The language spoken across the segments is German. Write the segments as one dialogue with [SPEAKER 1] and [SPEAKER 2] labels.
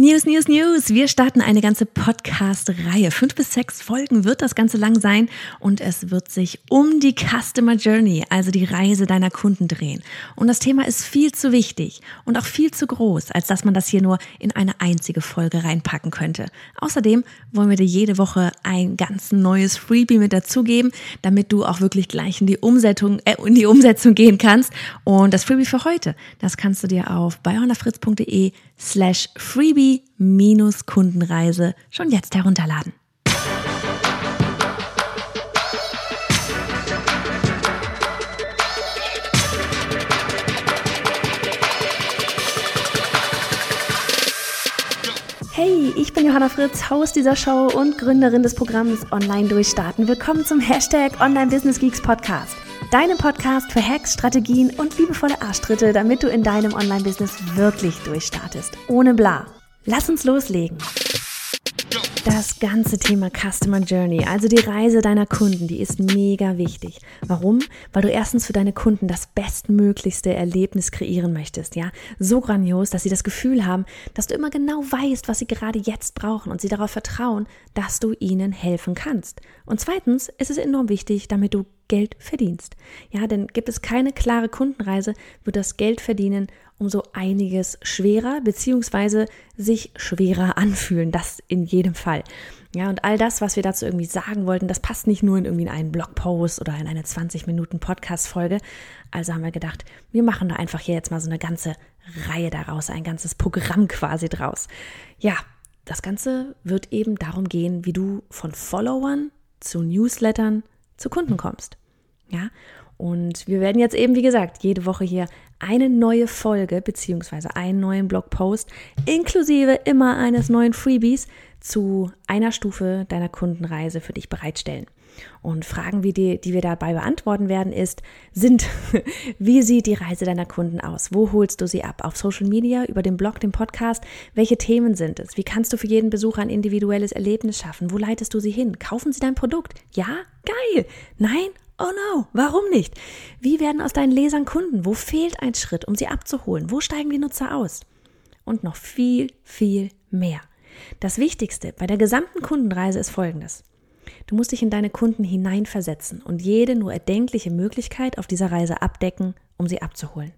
[SPEAKER 1] News, News, News. Wir starten eine ganze Podcast-Reihe. Fünf bis sechs Folgen wird das Ganze lang sein und es wird sich um die Customer Journey, also die Reise deiner Kunden drehen. Und das Thema ist viel zu wichtig und auch viel zu groß, als dass man das hier nur in eine einzige Folge reinpacken könnte. Außerdem wollen wir dir jede Woche ein ganz neues Freebie mit dazugeben, damit du auch wirklich gleich in die Umsetzung, äh, in die Umsetzung gehen kannst. Und das Freebie für heute, das kannst du dir auf bayonafritz.de slash freebie-kundenreise schon jetzt herunterladen. Hey, ich bin Johanna Fritz, Haus dieser Show und Gründerin des Programms Online Durchstarten. Willkommen zum Hashtag Online Business Geeks Podcast. Deinem Podcast für Hacks, Strategien und liebevolle Arschtritte, damit du in deinem Online-Business wirklich durchstartest. Ohne bla. Lass uns loslegen. Das ganze Thema Customer Journey, also die Reise deiner Kunden, die ist mega wichtig. Warum? Weil du erstens für deine Kunden das bestmöglichste Erlebnis kreieren möchtest, ja? So grandios, dass sie das Gefühl haben, dass du immer genau weißt, was sie gerade jetzt brauchen und sie darauf vertrauen, dass du ihnen helfen kannst. Und zweitens ist es enorm wichtig, damit du Geld verdienst. Ja, denn gibt es keine klare Kundenreise, wird das Geld verdienen umso einiges schwerer beziehungsweise sich schwerer anfühlen. Das in jedem Fall. Ja, und all das, was wir dazu irgendwie sagen wollten, das passt nicht nur in irgendwie in einen Blogpost oder in eine 20 Minuten Podcast-Folge. Also haben wir gedacht, wir machen da einfach hier jetzt mal so eine ganze Reihe daraus, ein ganzes Programm quasi draus. Ja, das Ganze wird eben darum gehen, wie du von Followern zu Newslettern zu Kunden kommst. Ja, und wir werden jetzt eben, wie gesagt, jede Woche hier eine neue Folge beziehungsweise einen neuen Blogpost inklusive immer eines neuen Freebies zu einer Stufe deiner Kundenreise für dich bereitstellen. Und Fragen, wie die, die wir dabei beantworten werden, ist, sind, wie sieht die Reise deiner Kunden aus? Wo holst du sie ab? Auf Social Media, über den Blog, den Podcast? Welche Themen sind es? Wie kannst du für jeden Besucher ein individuelles Erlebnis schaffen? Wo leitest du sie hin? Kaufen sie dein Produkt? Ja? Geil! Nein? Oh no, warum nicht? Wie werden aus deinen Lesern Kunden? Wo fehlt ein Schritt, um sie abzuholen? Wo steigen die Nutzer aus? Und noch viel, viel mehr. Das Wichtigste bei der gesamten Kundenreise ist folgendes. Du musst dich in deine Kunden hineinversetzen und jede nur erdenkliche Möglichkeit auf dieser Reise abdecken, um sie abzuholen.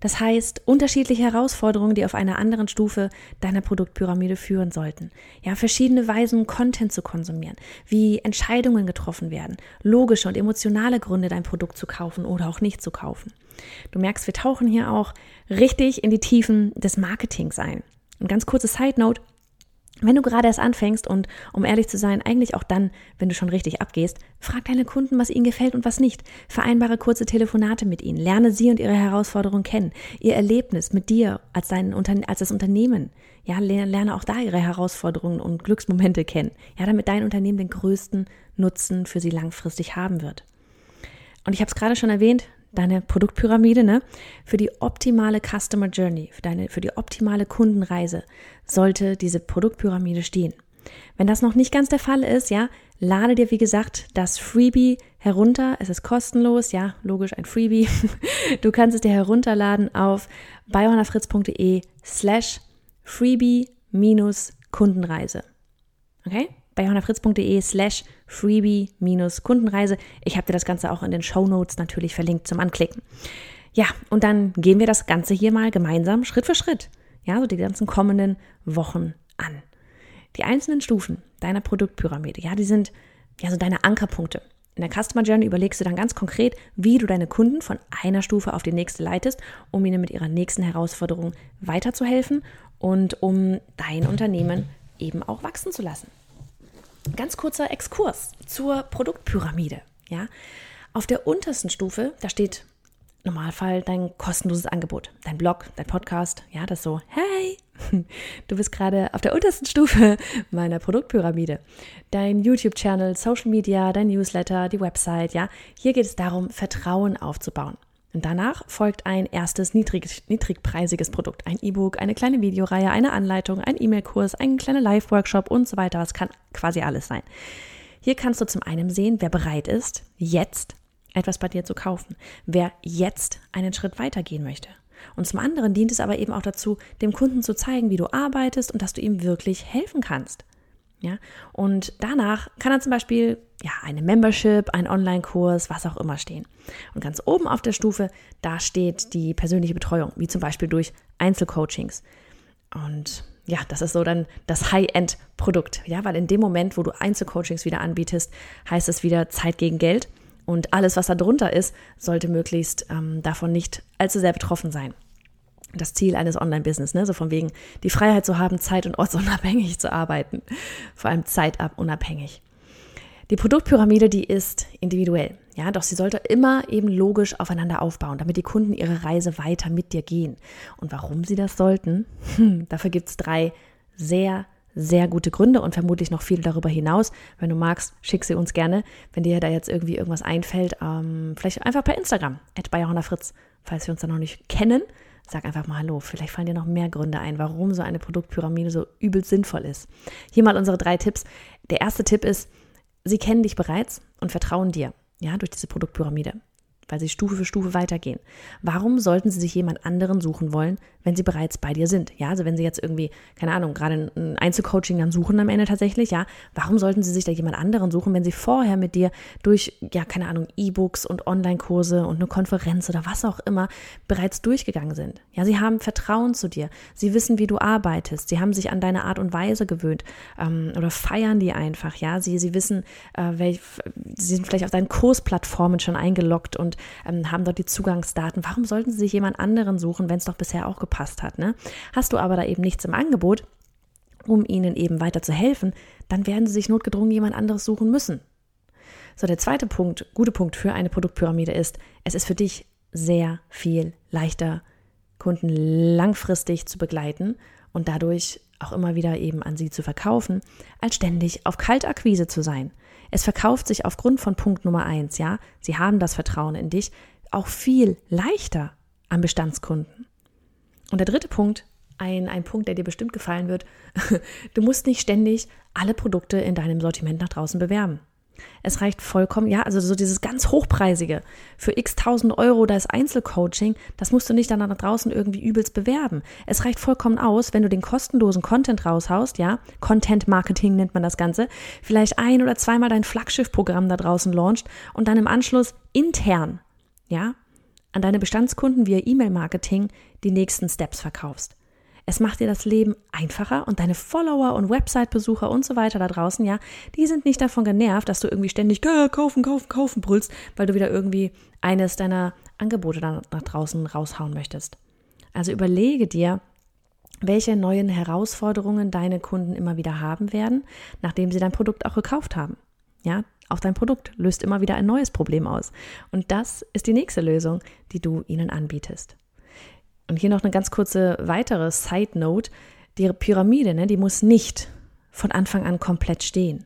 [SPEAKER 1] Das heißt, unterschiedliche Herausforderungen, die auf einer anderen Stufe deiner Produktpyramide führen sollten. Ja, verschiedene Weisen, Content zu konsumieren, wie Entscheidungen getroffen werden, logische und emotionale Gründe, dein Produkt zu kaufen oder auch nicht zu kaufen. Du merkst, wir tauchen hier auch richtig in die Tiefen des Marketings ein. Und ganz kurze Side Note, wenn du gerade erst anfängst und um ehrlich zu sein, eigentlich auch dann, wenn du schon richtig abgehst, frag deine Kunden, was ihnen gefällt und was nicht. Vereinbare kurze Telefonate mit ihnen. Lerne sie und ihre Herausforderungen kennen. Ihr Erlebnis mit dir als, dein, als das Unternehmen. Ja, lerne auch da ihre Herausforderungen und Glücksmomente kennen. Ja, damit dein Unternehmen den größten Nutzen für sie langfristig haben wird. Und ich habe es gerade schon erwähnt, deine Produktpyramide, ne? Für die optimale Customer Journey, für deine, für die optimale Kundenreise sollte diese Produktpyramide stehen. Wenn das noch nicht ganz der Fall ist, ja, lade dir wie gesagt das Freebie herunter. Es ist kostenlos, ja, logisch ein Freebie. Du kannst es dir herunterladen auf biohannafritz.de slash Freebie minus Kundenreise. Okay? Bei johannafritz.de slash freebie-kundenreise. Ich habe dir das Ganze auch in den Show Notes natürlich verlinkt zum Anklicken. Ja, und dann gehen wir das Ganze hier mal gemeinsam Schritt für Schritt, ja, so die ganzen kommenden Wochen an. Die einzelnen Stufen deiner Produktpyramide, ja, die sind ja so deine Ankerpunkte. In der Customer Journey überlegst du dann ganz konkret, wie du deine Kunden von einer Stufe auf die nächste leitest, um ihnen mit ihrer nächsten Herausforderung weiterzuhelfen und um dein Unternehmen eben auch wachsen zu lassen. Ganz kurzer Exkurs zur Produktpyramide. Ja, auf der untersten Stufe, da steht Normalfall dein kostenloses Angebot, dein Blog, dein Podcast, ja, das so, hey, du bist gerade auf der untersten Stufe meiner Produktpyramide. Dein YouTube-Channel, Social Media, dein Newsletter, die Website, ja, hier geht es darum, Vertrauen aufzubauen. Danach folgt ein erstes niedrig, niedrigpreisiges Produkt, ein E-Book, eine kleine Videoreihe, eine Anleitung, ein E-Mail-Kurs, ein kleiner Live-Workshop und so weiter. Das kann quasi alles sein. Hier kannst du zum einen sehen, wer bereit ist, jetzt etwas bei dir zu kaufen, wer jetzt einen Schritt weitergehen möchte. Und zum anderen dient es aber eben auch dazu, dem Kunden zu zeigen, wie du arbeitest und dass du ihm wirklich helfen kannst. Ja, und danach kann er zum Beispiel ja, eine Membership, ein Online-Kurs, was auch immer stehen. Und ganz oben auf der Stufe, da steht die persönliche Betreuung, wie zum Beispiel durch Einzelcoachings. Und ja, das ist so dann das High-End-Produkt, ja, weil in dem Moment, wo du Einzelcoachings wieder anbietest, heißt es wieder Zeit gegen Geld und alles, was da drunter ist, sollte möglichst ähm, davon nicht allzu sehr betroffen sein. Das Ziel eines Online-Business, ne? so von wegen die Freiheit zu haben, zeit- und ortsunabhängig zu arbeiten, vor allem zeitabunabhängig. Die Produktpyramide, die ist individuell, ja, doch sie sollte immer eben logisch aufeinander aufbauen, damit die Kunden ihre Reise weiter mit dir gehen. Und warum sie das sollten? Hm, dafür gibt es drei sehr, sehr gute Gründe und vermutlich noch viel darüber hinaus. Wenn du magst, schick sie uns gerne. Wenn dir da jetzt irgendwie irgendwas einfällt, ähm, vielleicht einfach per Instagram, at Fritz, falls wir uns da noch nicht kennen. Sag einfach mal Hallo. Vielleicht fallen dir noch mehr Gründe ein, warum so eine Produktpyramide so übel sinnvoll ist. Hier mal unsere drei Tipps. Der erste Tipp ist, Sie kennen dich bereits und vertrauen dir, ja, durch diese Produktpyramide weil sie Stufe für Stufe weitergehen. Warum sollten sie sich jemand anderen suchen wollen, wenn sie bereits bei dir sind? Ja, also wenn sie jetzt irgendwie, keine Ahnung, gerade ein Einzelcoaching dann suchen am Ende tatsächlich, ja, warum sollten sie sich da jemand anderen suchen, wenn sie vorher mit dir durch, ja, keine Ahnung, E-Books und Online-Kurse und eine Konferenz oder was auch immer bereits durchgegangen sind? Ja, sie haben Vertrauen zu dir. Sie wissen, wie du arbeitest. Sie haben sich an deine Art und Weise gewöhnt ähm, oder feiern die einfach, ja. Sie, sie wissen, äh, welch, sie sind vielleicht auf deinen Kursplattformen schon eingeloggt und ähm, haben dort die Zugangsdaten. Warum sollten sie sich jemand anderen suchen, wenn es doch bisher auch gepasst hat? Ne? Hast du aber da eben nichts im Angebot, um ihnen eben weiter zu helfen, dann werden sie sich notgedrungen jemand anderes suchen müssen. So, der zweite Punkt, gute Punkt für eine Produktpyramide ist, es ist für dich sehr viel leichter, Kunden langfristig zu begleiten und dadurch auch immer wieder eben an sie zu verkaufen, als ständig auf Kaltakquise zu sein. Es verkauft sich aufgrund von Punkt Nummer eins, ja, sie haben das Vertrauen in dich, auch viel leichter an Bestandskunden. Und der dritte Punkt, ein, ein Punkt, der dir bestimmt gefallen wird, du musst nicht ständig alle Produkte in deinem Sortiment nach draußen bewerben. Es reicht vollkommen, ja, also so dieses ganz hochpreisige für x tausend Euro das Einzelcoaching, das musst du nicht dann nach draußen irgendwie übelst bewerben. Es reicht vollkommen aus, wenn du den kostenlosen Content raushaust, ja, Content Marketing nennt man das Ganze, vielleicht ein oder zweimal dein Flaggschiff-Programm da draußen launcht und dann im Anschluss intern, ja, an deine Bestandskunden via E-Mail-Marketing die nächsten Steps verkaufst. Es macht dir das Leben einfacher und deine Follower und Website-Besucher und so weiter da draußen, ja, die sind nicht davon genervt, dass du irgendwie ständig kaufen, kaufen, kaufen brüllst, weil du wieder irgendwie eines deiner Angebote da nach draußen raushauen möchtest. Also überlege dir, welche neuen Herausforderungen deine Kunden immer wieder haben werden, nachdem sie dein Produkt auch gekauft haben. Ja, auch dein Produkt löst immer wieder ein neues Problem aus. Und das ist die nächste Lösung, die du ihnen anbietest. Und hier noch eine ganz kurze weitere Side Note. Die Pyramide, ne, die muss nicht von Anfang an komplett stehen.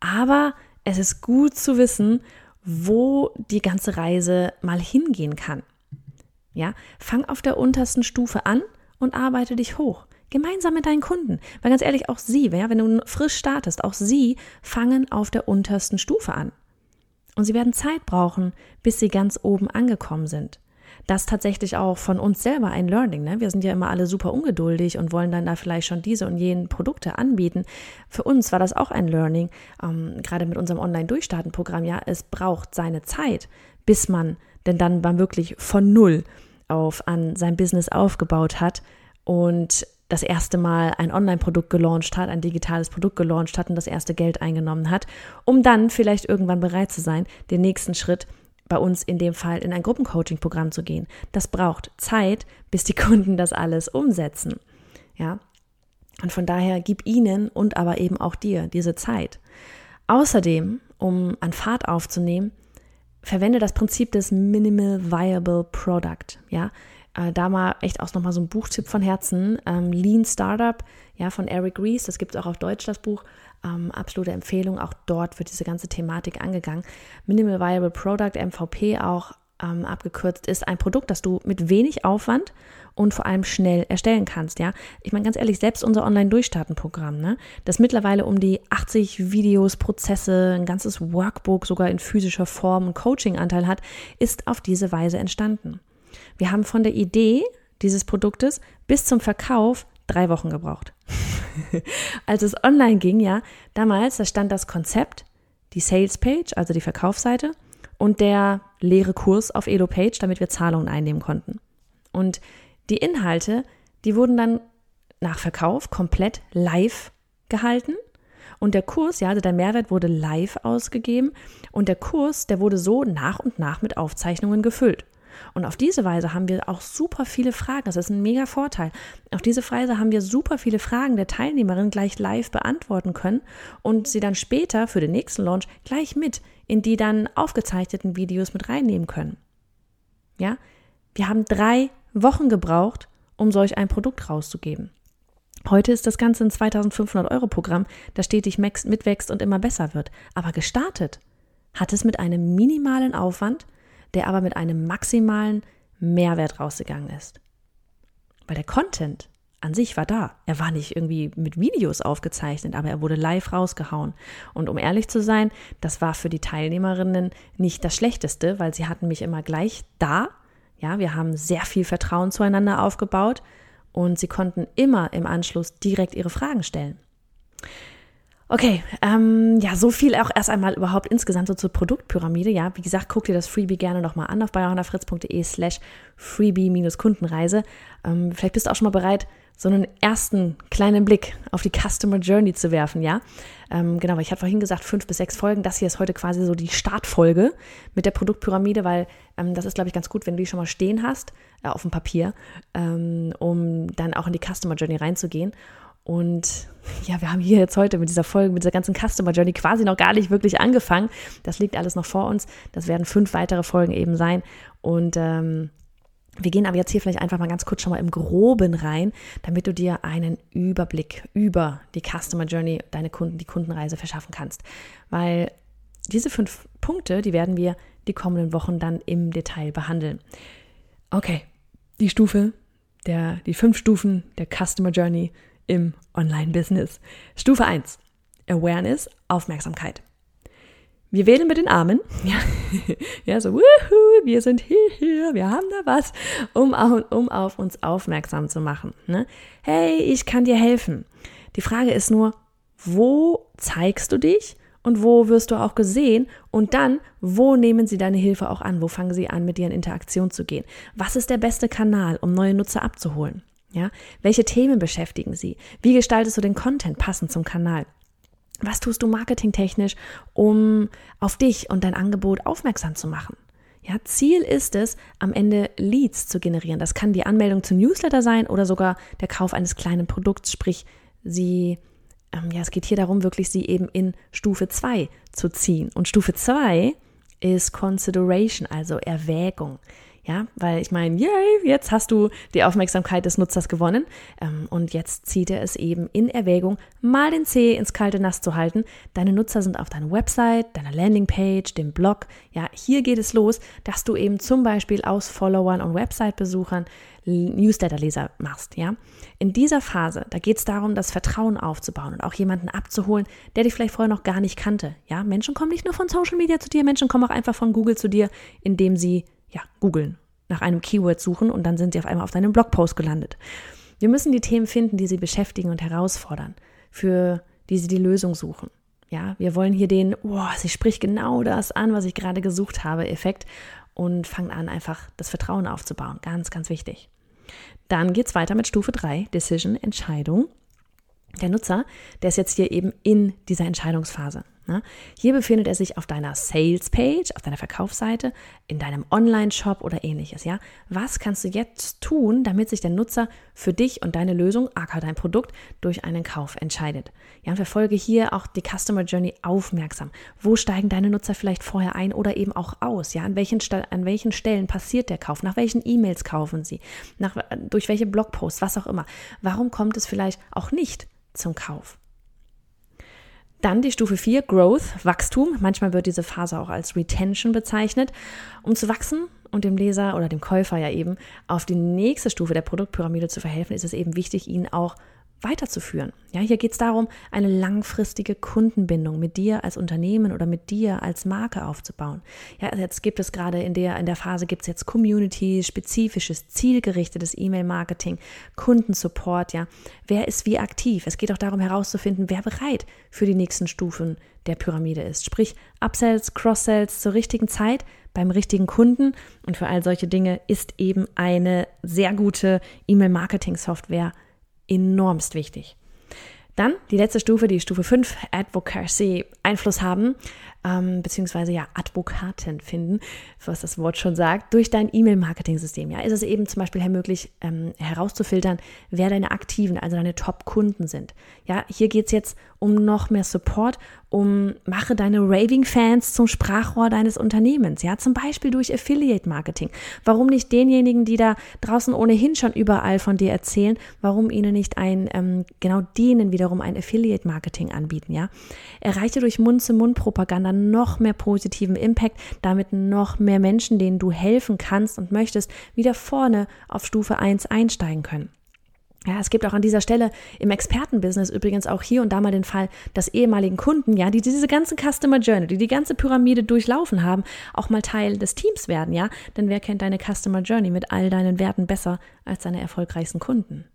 [SPEAKER 1] Aber es ist gut zu wissen, wo die ganze Reise mal hingehen kann. Ja, fang auf der untersten Stufe an und arbeite dich hoch. Gemeinsam mit deinen Kunden. Weil ganz ehrlich, auch sie, wenn du frisch startest, auch sie fangen auf der untersten Stufe an. Und sie werden Zeit brauchen, bis sie ganz oben angekommen sind das tatsächlich auch von uns selber ein Learning. Ne? Wir sind ja immer alle super ungeduldig und wollen dann da vielleicht schon diese und jenen Produkte anbieten. Für uns war das auch ein Learning, ähm, gerade mit unserem Online-Durchstarten-Programm. Ja, es braucht seine Zeit, bis man denn dann mal wirklich von Null auf an sein Business aufgebaut hat und das erste Mal ein Online-Produkt gelauncht hat, ein digitales Produkt gelauncht hat und das erste Geld eingenommen hat, um dann vielleicht irgendwann bereit zu sein, den nächsten Schritt bei uns in dem Fall in ein Gruppencoaching-Programm zu gehen. Das braucht Zeit, bis die Kunden das alles umsetzen. Ja. Und von daher gib ihnen und aber eben auch dir diese Zeit. Außerdem, um an Fahrt aufzunehmen, verwende das Prinzip des Minimal Viable Product. Ja, äh, da mal echt auch nochmal so ein Buchtipp von Herzen. Ähm, Lean Startup, ja, von Eric Ries, das gibt es auch auf Deutsch, das Buch. Ähm, absolute Empfehlung, auch dort wird diese ganze Thematik angegangen. Minimal Viable Product, MVP auch ähm, abgekürzt, ist ein Produkt, das du mit wenig Aufwand und vor allem schnell erstellen kannst, ja. Ich meine ganz ehrlich, selbst unser Online-Durchstarten-Programm, ne, das mittlerweile um die 80 Videos, Prozesse, ein ganzes Workbook sogar in physischer Form und Coaching-Anteil hat, ist auf diese Weise entstanden. Wir haben von der Idee dieses Produktes bis zum Verkauf drei Wochen gebraucht. Als es online ging, ja, damals, da stand das Konzept, die Sales Page, also die Verkaufsseite und der leere Kurs auf Elo Page, damit wir Zahlungen einnehmen konnten. Und die Inhalte, die wurden dann nach Verkauf komplett live gehalten. Und der Kurs, ja, also der Mehrwert wurde live ausgegeben und der Kurs, der wurde so nach und nach mit Aufzeichnungen gefüllt. Und auf diese Weise haben wir auch super viele Fragen. Das ist ein mega Vorteil. Auf diese Weise haben wir super viele Fragen der Teilnehmerin gleich live beantworten können und sie dann später für den nächsten Launch gleich mit in die dann aufgezeichneten Videos mit reinnehmen können. Ja, wir haben drei Wochen gebraucht, um solch ein Produkt rauszugeben. Heute ist das Ganze ein 2500 Euro Programm, das stetig mitwächst und immer besser wird. Aber gestartet hat es mit einem minimalen Aufwand, der aber mit einem maximalen Mehrwert rausgegangen ist. Weil der Content an sich war da. Er war nicht irgendwie mit Videos aufgezeichnet, aber er wurde live rausgehauen. Und um ehrlich zu sein, das war für die Teilnehmerinnen nicht das Schlechteste, weil sie hatten mich immer gleich da. Ja, wir haben sehr viel Vertrauen zueinander aufgebaut und sie konnten immer im Anschluss direkt ihre Fragen stellen. Okay, ähm, ja, so viel auch erst einmal überhaupt insgesamt so zur Produktpyramide. Ja, wie gesagt, guck dir das Freebie gerne nochmal an auf bayerhonnerfritz.de slash freebie-kundenreise. Ähm, vielleicht bist du auch schon mal bereit, so einen ersten kleinen Blick auf die Customer Journey zu werfen, ja. Ähm, genau, weil ich hatte vorhin gesagt, fünf bis sechs Folgen. Das hier ist heute quasi so die Startfolge mit der Produktpyramide, weil ähm, das ist, glaube ich, ganz gut, wenn du die schon mal stehen hast, äh, auf dem Papier, ähm, um dann auch in die Customer Journey reinzugehen. Und ja, wir haben hier jetzt heute mit dieser Folge, mit dieser ganzen Customer Journey quasi noch gar nicht wirklich angefangen. Das liegt alles noch vor uns. Das werden fünf weitere Folgen eben sein. Und ähm, wir gehen aber jetzt hier vielleicht einfach mal ganz kurz schon mal im Groben rein, damit du dir einen Überblick über die Customer Journey, deine Kunden, die Kundenreise verschaffen kannst. Weil diese fünf Punkte, die werden wir die kommenden Wochen dann im Detail behandeln. Okay, die Stufe, der, die fünf Stufen der Customer Journey im Online-Business. Stufe 1. Awareness, Aufmerksamkeit. Wir wählen mit den Armen, ja, ja so, wuhu, wir sind hier, hier, wir haben da was, um, um auf uns aufmerksam zu machen. Ne? Hey, ich kann dir helfen. Die Frage ist nur, wo zeigst du dich und wo wirst du auch gesehen und dann, wo nehmen sie deine Hilfe auch an, wo fangen sie an, mit dir in Interaktion zu gehen. Was ist der beste Kanal, um neue Nutzer abzuholen? Ja, welche Themen beschäftigen sie? Wie gestaltest du den Content passend zum Kanal? Was tust du marketingtechnisch, um auf dich und dein Angebot aufmerksam zu machen? Ja, Ziel ist es, am Ende Leads zu generieren. Das kann die Anmeldung zum Newsletter sein oder sogar der Kauf eines kleinen Produkts, sprich, sie, ähm, ja, es geht hier darum, wirklich sie eben in Stufe 2 zu ziehen. Und Stufe 2 ist Consideration, also Erwägung. Ja, weil ich meine, yay, jetzt hast du die Aufmerksamkeit des Nutzers gewonnen ähm, und jetzt zieht er es eben in Erwägung, mal den Zeh ins kalte Nass zu halten. Deine Nutzer sind auf deiner Website, deiner Landingpage, dem Blog. Ja, hier geht es los, dass du eben zum Beispiel aus Followern und Website-Besuchern Newsletter-Leser machst. Ja, in dieser Phase, da geht es darum, das Vertrauen aufzubauen und auch jemanden abzuholen, der dich vielleicht vorher noch gar nicht kannte. Ja, Menschen kommen nicht nur von Social Media zu dir, Menschen kommen auch einfach von Google zu dir, indem sie ja, googeln, nach einem Keyword suchen und dann sind sie auf einmal auf deinem Blogpost gelandet. Wir müssen die Themen finden, die sie beschäftigen und herausfordern, für die sie die Lösung suchen. Ja, wir wollen hier den, oh, sie spricht genau das an, was ich gerade gesucht habe, Effekt und fangen an, einfach das Vertrauen aufzubauen. Ganz, ganz wichtig. Dann geht es weiter mit Stufe 3, Decision, Entscheidung. Der Nutzer, der ist jetzt hier eben in dieser Entscheidungsphase. Ne? Hier befindet er sich auf deiner Sales Page, auf deiner Verkaufsseite, in deinem Online-Shop oder ähnliches. Ja? Was kannst du jetzt tun, damit sich der Nutzer für dich und deine Lösung, aka dein Produkt, durch einen Kauf entscheidet? Ja, verfolge hier auch die Customer Journey aufmerksam. Wo steigen deine Nutzer vielleicht vorher ein oder eben auch aus? Ja, an welchen, an welchen Stellen passiert der Kauf? Nach welchen E-Mails kaufen sie? Nach, durch welche Blogposts? Was auch immer. Warum kommt es vielleicht auch nicht zum Kauf? Dann die Stufe 4, Growth, Wachstum. Manchmal wird diese Phase auch als Retention bezeichnet. Um zu wachsen und dem Leser oder dem Käufer ja eben auf die nächste Stufe der Produktpyramide zu verhelfen, ist es eben wichtig, ihn auch weiterzuführen. Ja, hier geht es darum, eine langfristige Kundenbindung mit dir als Unternehmen oder mit dir als Marke aufzubauen. Ja, jetzt gibt es gerade in der, in der Phase gibt es jetzt Community, spezifisches, zielgerichtetes E-Mail-Marketing, Kundensupport, ja. Wer ist wie aktiv? Es geht auch darum herauszufinden, wer bereit für die nächsten Stufen der Pyramide ist. Sprich, Upsells, Cross-Sells zur richtigen Zeit beim richtigen Kunden. Und für all solche Dinge ist eben eine sehr gute E-Mail-Marketing-Software enormst wichtig. Dann die letzte Stufe, die Stufe 5, Advocacy, Einfluss haben, ähm, beziehungsweise ja Advokaten finden, was das Wort schon sagt, durch dein E-Mail-Marketing-System. Ja, ist es eben zum Beispiel möglich ähm, herauszufiltern, wer deine aktiven, also deine Top-Kunden sind. Ja, hier geht es jetzt um noch mehr Support, um mache deine Raving-Fans zum Sprachrohr deines Unternehmens. Ja, zum Beispiel durch Affiliate-Marketing. Warum nicht denjenigen, die da draußen ohnehin schon überall von dir erzählen, warum ihnen nicht ein, ähm, genau denen wiederum ein Affiliate-Marketing anbieten? Ja, erreiche durch Mund-zu-Mund-Propaganda noch mehr positiven Impact, damit noch mehr Menschen, denen du helfen kannst und möchtest, wieder vorne auf Stufe 1 einsteigen können. Ja, es gibt auch an dieser Stelle im Expertenbusiness übrigens auch hier und da mal den Fall, dass ehemaligen Kunden, ja, die diese ganze Customer Journey, die die ganze Pyramide durchlaufen haben, auch mal Teil des Teams werden, ja? Denn wer kennt deine Customer Journey mit all deinen Werten besser als deine erfolgreichsten Kunden?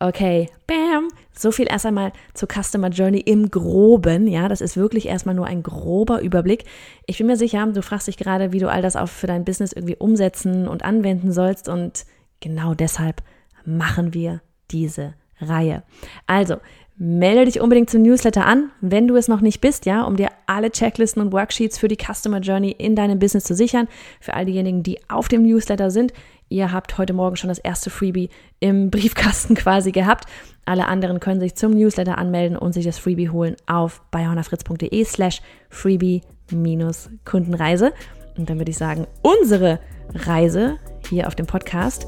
[SPEAKER 1] Okay, bam. So viel erst einmal zur Customer Journey im Groben. Ja, das ist wirklich erstmal nur ein grober Überblick. Ich bin mir sicher, du fragst dich gerade, wie du all das auch für dein Business irgendwie umsetzen und anwenden sollst. Und genau deshalb machen wir diese Reihe. Also, melde dich unbedingt zum Newsletter an, wenn du es noch nicht bist, ja, um dir alle Checklisten und Worksheets für die Customer Journey in deinem Business zu sichern. Für all diejenigen, die auf dem Newsletter sind, Ihr habt heute Morgen schon das erste Freebie im Briefkasten quasi gehabt. Alle anderen können sich zum Newsletter anmelden und sich das Freebie holen auf bayonafritz.de slash freebie-kundenreise. Und dann würde ich sagen, unsere Reise hier auf dem Podcast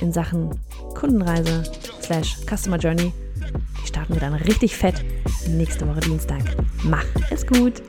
[SPEAKER 1] in Sachen Kundenreise slash Customer Journey, die starten wir dann richtig fett nächste Woche Dienstag. Mach es gut!